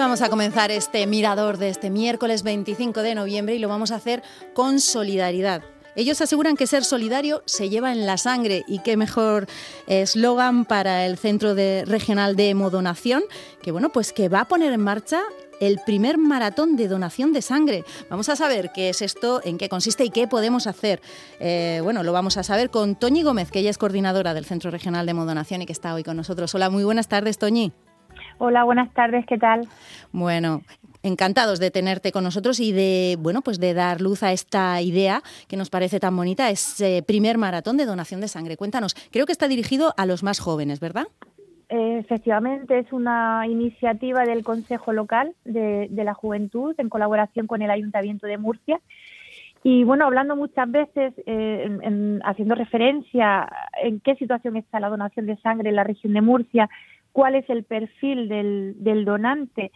vamos a comenzar este mirador de este miércoles 25 de noviembre y lo vamos a hacer con solidaridad. Ellos aseguran que ser solidario se lleva en la sangre y qué mejor eslogan para el Centro de Regional de Hemodonación, que bueno, pues que va a poner en marcha el primer maratón de donación de sangre. Vamos a saber qué es esto, en qué consiste y qué podemos hacer. Eh, bueno, lo vamos a saber con Toñi Gómez, que ella es coordinadora del Centro Regional de Hemodonación y que está hoy con nosotros. Hola, muy buenas tardes, Toñi. Hola, buenas tardes, ¿qué tal? Bueno, encantados de tenerte con nosotros y de, bueno, pues de dar luz a esta idea que nos parece tan bonita, ese primer maratón de donación de sangre. Cuéntanos, creo que está dirigido a los más jóvenes, ¿verdad? Efectivamente, es una iniciativa del Consejo Local de, la Juventud en colaboración con el Ayuntamiento de Murcia. Y bueno, hablando muchas veces, eh, haciendo referencia en qué situación está la donación de sangre en la región de Murcia, cuál es el perfil del, donante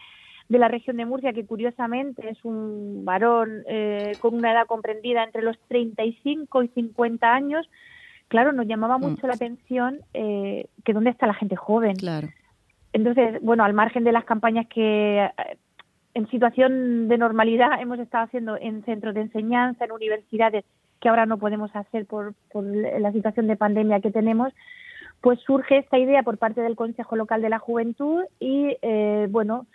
de la región de Murcia, que curiosamente es un varón eh, con una edad comprendida entre los 35 y 50 años, claro, nos llamaba mm. mucho la atención eh, que dónde está la gente joven. Claro. Entonces, bueno, al margen de las campañas que eh, en situación de normalidad hemos estado haciendo en centros de enseñanza, en universidades, que ahora no podemos hacer por, por la situación de pandemia que tenemos, pues surge esta idea por parte del Consejo Local de la Juventud y, eh, bueno,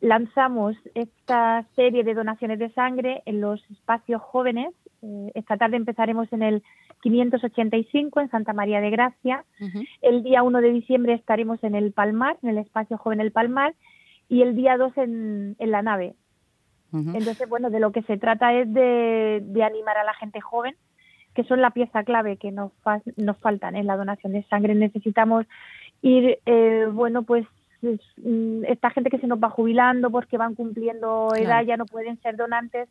lanzamos esta serie de donaciones de sangre en los espacios jóvenes. Eh, esta tarde empezaremos en el 585 en Santa María de Gracia. El día 1 de diciembre estaremos en el Palmar, en el espacio joven El Palmar, y el día 2 en, en la nave. Entonces, bueno, de lo que se trata es de, de animar a la gente joven que son la pieza clave que nos, nos faltan en la donación de sangre. Necesitamos ir, eh, bueno, pues mm, esta gente que se nos va jubilando porque van cumpliendo edad, ya no pueden ser donantes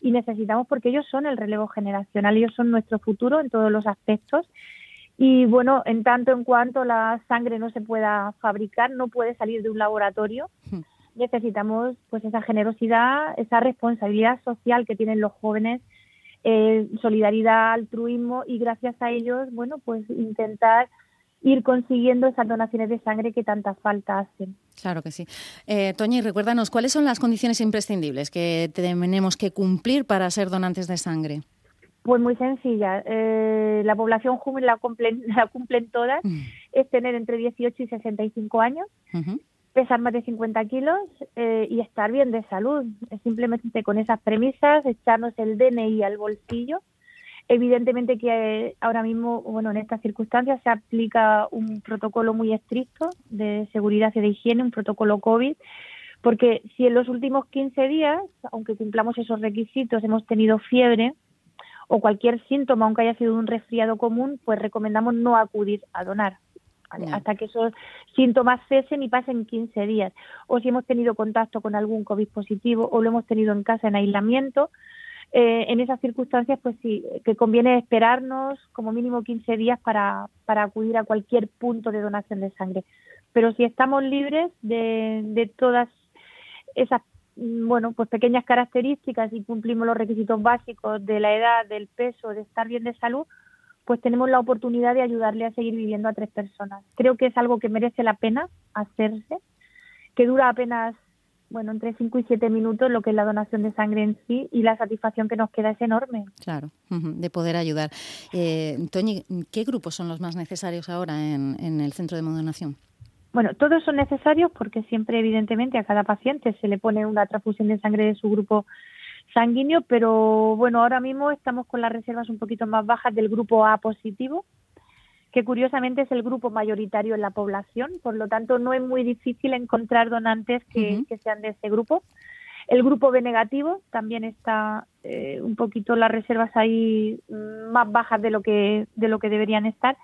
y necesitamos porque ellos son el relevo generacional, ellos son nuestro futuro en todos los aspectos. Y bueno, en tanto en cuanto la sangre no se pueda fabricar, no puede salir de un laboratorio, hmm. necesitamos pues esa generosidad, esa responsabilidad social que tienen los jóvenes eh, solidaridad, altruismo y gracias a ellos, bueno, pues intentar ir consiguiendo esas donaciones de sangre que tanta falta hacen. Claro que sí. Eh, Toñi, recuérdanos, ¿cuáles son las condiciones imprescindibles que tenemos que cumplir para ser donantes de sangre? Pues muy sencilla. Eh, la población joven la cumplen, la cumplen todas. Mm. Es tener entre 18 y 65 años pesar más de 50 kilos eh, y estar bien de salud. Simplemente con esas premisas, echarnos el DNI al bolsillo. Evidentemente que eh, ahora mismo, bueno, en estas circunstancias se aplica un protocolo muy estricto de seguridad y de higiene, un protocolo COVID, porque si en los últimos 15 días, aunque cumplamos esos requisitos, hemos tenido fiebre o cualquier síntoma, aunque haya sido un resfriado común, pues recomendamos no acudir a donar hasta que esos síntomas cesen y pasen 15 días. O si hemos tenido contacto con algún COVID positivo o lo hemos tenido en casa en aislamiento, eh, en esas circunstancias, pues sí, que conviene esperarnos como mínimo 15 días para, para acudir a cualquier punto de donación de sangre. Pero si estamos libres de, de todas esas mm, bueno, pues pequeñas características y cumplimos los requisitos básicos de la edad, del peso, de estar bien de salud, pues tenemos la oportunidad de ayudarle a seguir viviendo a tres personas. Creo que es algo que merece la pena hacerse, que dura apenas, bueno, entre cinco y siete minutos lo que es la donación de sangre en sí y la satisfacción que nos queda es enorme. Claro, de poder ayudar. Eh, Toñi, ¿qué grupos son los más necesarios ahora en, en el centro de donación? Bueno, todos son necesarios porque siempre, evidentemente, a cada paciente se le pone una transfusión de sangre de su grupo sanguíneo, pero bueno, ahora mismo estamos con las reservas un poquito más bajas del grupo A positivo, que curiosamente es el grupo mayoritario en la población, por lo tanto no es muy difícil encontrar donantes que, sean de ese grupo. El grupo B negativo también está eh, un poquito las reservas ahí mm, más bajas de lo que de lo que deberían estar,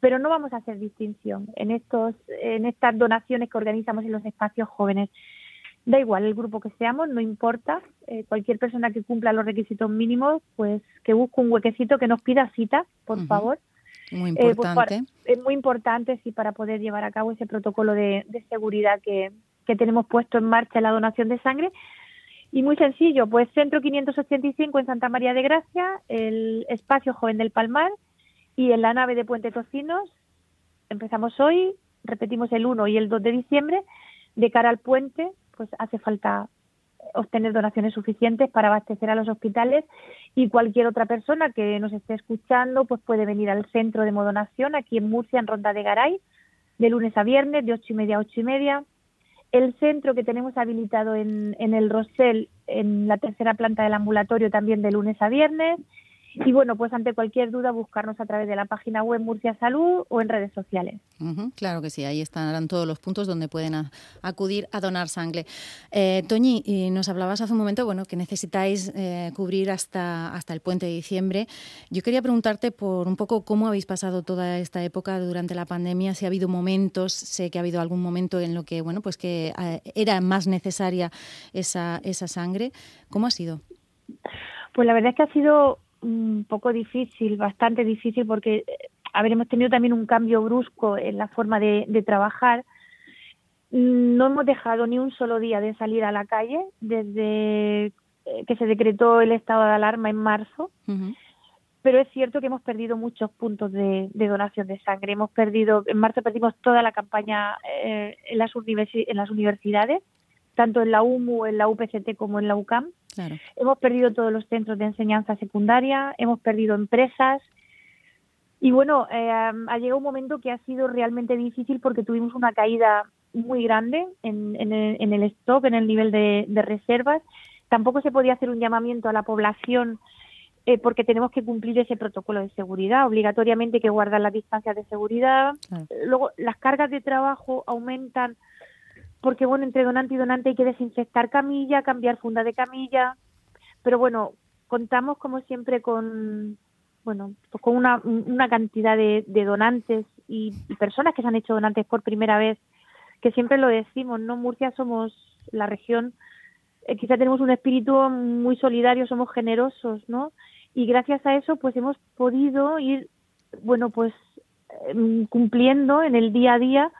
pero no vamos a hacer distinción en estos en estas donaciones que organizamos en los espacios jóvenes. Da igual el grupo que seamos, no importa. Eh, cualquier persona que cumpla los requisitos mínimos, pues que busque un huequecito, que nos pida cita, por favor. Muy eh, pues, importante. es muy importante, sí, para poder llevar a cabo ese protocolo de, seguridad que, que tenemos puesto en marcha en la donación de sangre. Y muy sencillo, pues Centro 585 en Santa María de Gracia, el Espacio Joven del Palmar y en la nave de Puente Tocinos. Empezamos hoy, repetimos el 1 y el 2 de diciembre, de cara al puente, pues hace falta obtener donaciones suficientes para abastecer a los hospitales y cualquier otra persona que nos esté escuchando pues puede venir al centro de modonación aquí en Murcia, en Ronda de Garay, de lunes a viernes, de ocho y media a ocho y media. El centro que tenemos habilitado en, en el Rosell, en la tercera planta del ambulatorio, también de lunes a viernes. Y bueno, pues ante cualquier duda, buscarnos a través de la página web Murcia Salud o en redes sociales. claro que sí, ahí estarán todos los puntos donde pueden acudir a donar sangre. Eh, Toñi, nos hablabas hace un momento bueno, que necesitáis eh, cubrir hasta, hasta el puente de diciembre. Yo quería preguntarte por un poco cómo habéis pasado toda esta época durante la pandemia, si ha habido momentos, sé que ha habido algún momento en lo que, bueno, pues que eh, era más necesaria esa, esa sangre. ¿Cómo ha sido? Pues la verdad es que ha sido un poco difícil, bastante difícil, porque a hemos tenido también un cambio brusco en la forma de, trabajar. No hemos dejado ni un solo día de salir a la calle desde eh, que se decretó el estado de alarma en marzo. Pero es cierto que hemos perdido muchos puntos de, donación de sangre. Hemos perdido, en marzo perdimos toda la campaña eh, en, las en las universidades, tanto en la UMU, en la UPCT como en la UCAM. Hemos perdido todos los centros de enseñanza secundaria, hemos perdido empresas. Y bueno, eh, ha llegado un momento que ha sido realmente difícil porque tuvimos una caída muy grande en, el, stock, en el nivel de, reservas. Tampoco se podía hacer un llamamiento a la población eh, porque tenemos que cumplir ese protocolo de seguridad. Obligatoriamente hay que guardar las distancias de seguridad. Luego, las cargas de trabajo aumentan porque bueno, entre donante y donante hay que desinfectar camilla, cambiar funda de camilla, pero bueno, contamos como siempre con bueno, pues con una, una cantidad de, donantes y, personas que se han hecho donantes por primera vez, que siempre lo decimos, ¿no? Murcia somos la región, eh, quizá tenemos un espíritu muy solidario, somos generosos, ¿no? Y gracias a eso, pues hemos podido ir, bueno, pues em, cumpliendo en el día a día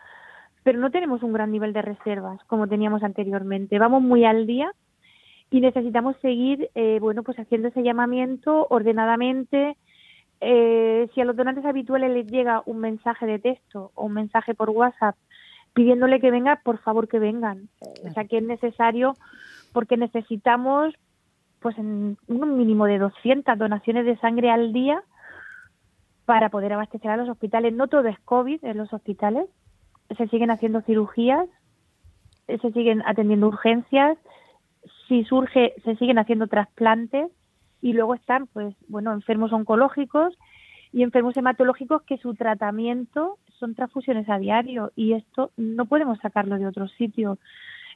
pero no tenemos un gran nivel de reservas como teníamos anteriormente. Vamos muy al día y necesitamos seguir, eh, bueno, pues haciendo ese llamamiento ordenadamente. Eh, si a los donantes habituales les llega un mensaje de texto o un mensaje por WhatsApp pidiéndole que vengan, por favor que vengan. O sea, que es necesario porque necesitamos pues en un mínimo de 200 donaciones de sangre al día para poder abastecer a los hospitales. No todo es COVID en los hospitales, se siguen haciendo cirugías, se siguen atendiendo urgencias, si surge se siguen haciendo trasplantes y luego están pues bueno enfermos oncológicos y enfermos hematológicos que su tratamiento son transfusiones a diario y esto no podemos sacarlo de otro sitio.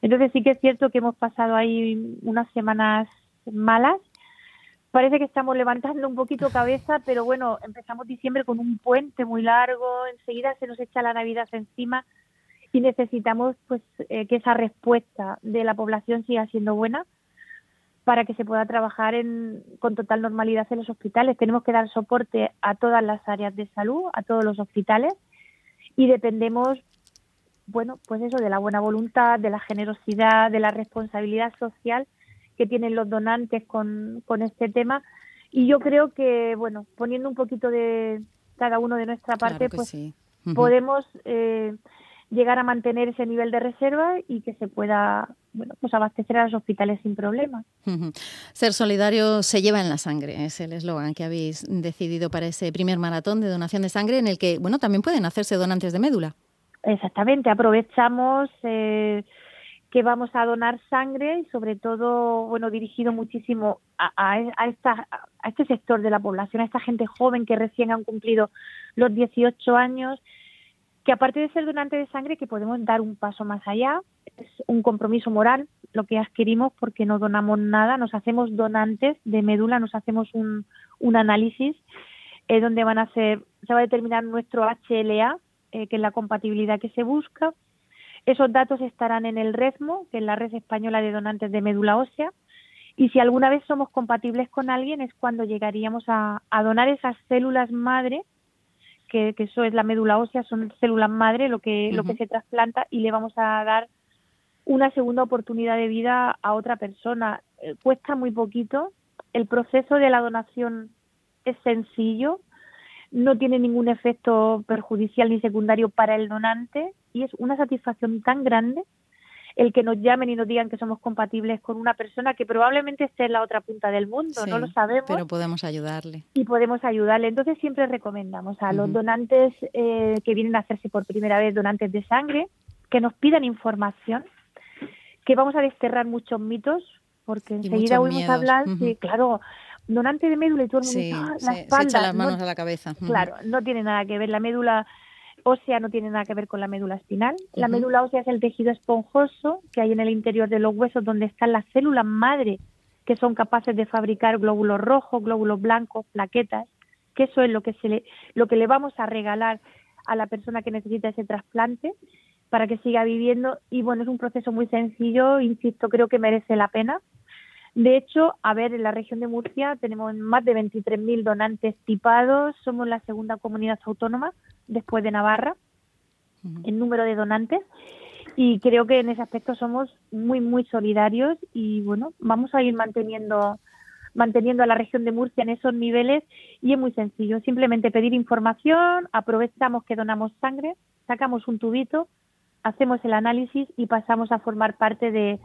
Entonces sí que es cierto que hemos pasado ahí unas semanas malas. Parece que estamos levantando un poquito cabeza, pero bueno, empezamos diciembre con un puente muy largo, enseguida se nos echa la Navidad encima y necesitamos pues eh, que esa respuesta de la población siga siendo buena para que se pueda trabajar en, con total normalidad en los hospitales. Tenemos que dar soporte a todas las áreas de salud, a todos los hospitales y dependemos, bueno, pues eso, de la buena voluntad, de la generosidad, de la responsabilidad social que tienen los donantes con, con este tema. Y yo creo que, bueno, poniendo un poquito de cada uno de nuestra parte, pues podemos eh, llegar a mantener ese nivel de reserva y que se pueda bueno, pues abastecer a los hospitales sin problemas. Ser solidario se lleva en la sangre, es el eslogan que habéis decidido para ese primer maratón de donación de sangre en el que bueno también pueden hacerse donantes de médula. Exactamente, aprovechamos eh, que vamos a donar sangre y sobre todo bueno dirigido muchísimo a, a, esta, a este sector de la población, a esta gente joven que recién han cumplido los 18 años que aparte de ser donante de sangre, que podemos dar un paso más allá, es un compromiso moral lo que adquirimos porque no donamos nada, nos hacemos donantes de médula, nos hacemos un, un análisis eh, donde van a ser, se va a determinar nuestro HLA, eh, que es la compatibilidad que se busca. Esos datos estarán en el RESMO, que es la Red Española de Donantes de Médula Ósea, y si alguna vez somos compatibles con alguien es cuando llegaríamos a, a donar esas células madre que, eso es la médula ósea, son células madre lo que, lo que se trasplanta y le vamos a dar una segunda oportunidad de vida a otra persona. Eh, cuesta muy poquito, el proceso de la donación es sencillo, no tiene ningún efecto perjudicial ni secundario para el donante y es una satisfacción tan grande el que nos llamen y nos digan que somos compatibles con una persona que probablemente esté en la otra punta del mundo, no lo sabemos. Pero podemos ayudarle. Y podemos ayudarle. Entonces siempre recomendamos a los donantes eh, que vienen a hacerse por primera vez donantes de sangre que nos pidan información, que vamos a desterrar muchos mitos, porque enseguida oímos hablar, sí, claro, donante de médula y todo el mundo ah, la espalda. Se echa las manos a la cabeza. Claro, no tiene nada que ver. La médula ósea no tiene nada que ver con la médula espinal. La médula ósea es el tejido esponjoso que hay en el interior de los huesos donde están las células madre que son capaces de fabricar glóbulos rojos, glóbulos blancos, plaquetas, que eso es lo que se le, lo que le vamos a regalar a la persona que necesita ese trasplante para que siga viviendo y bueno, es un proceso muy sencillo, insisto, creo que merece la pena. De hecho, a ver, en la región de Murcia tenemos más de 23.000 donantes tipados, somos la segunda comunidad autónoma después de Navarra en número de donantes y creo que en ese aspecto somos muy muy solidarios y bueno vamos a ir manteniendo manteniendo a la región de Murcia en esos niveles y es muy sencillo simplemente pedir información aprovechamos que donamos sangre sacamos un tubito hacemos el análisis y pasamos a formar parte de,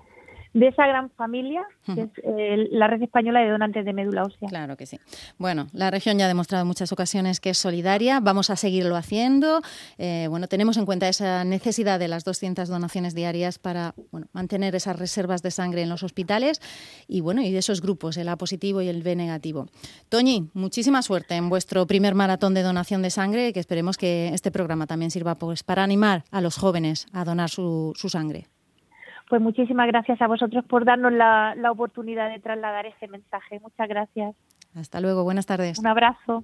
de esa gran familia que es eh, la red española de donantes de médula ósea. Claro que sí. Bueno, la región ya ha demostrado en muchas ocasiones que es solidaria, vamos a seguirlo haciendo. Eh, bueno, tenemos en cuenta esa necesidad de las 200 donaciones diarias para bueno, mantener esas reservas de sangre en los hospitales y bueno, y de esos grupos, el A positivo y el B negativo. Toñi, muchísima suerte en vuestro primer maratón de donación de sangre, que esperemos que este programa también sirva pues, para animar a los jóvenes a donar su, su sangre. Pues muchísimas gracias a vosotros por darnos la, la oportunidad de trasladar este mensaje. Muchas gracias. Hasta luego, buenas tardes. Un abrazo.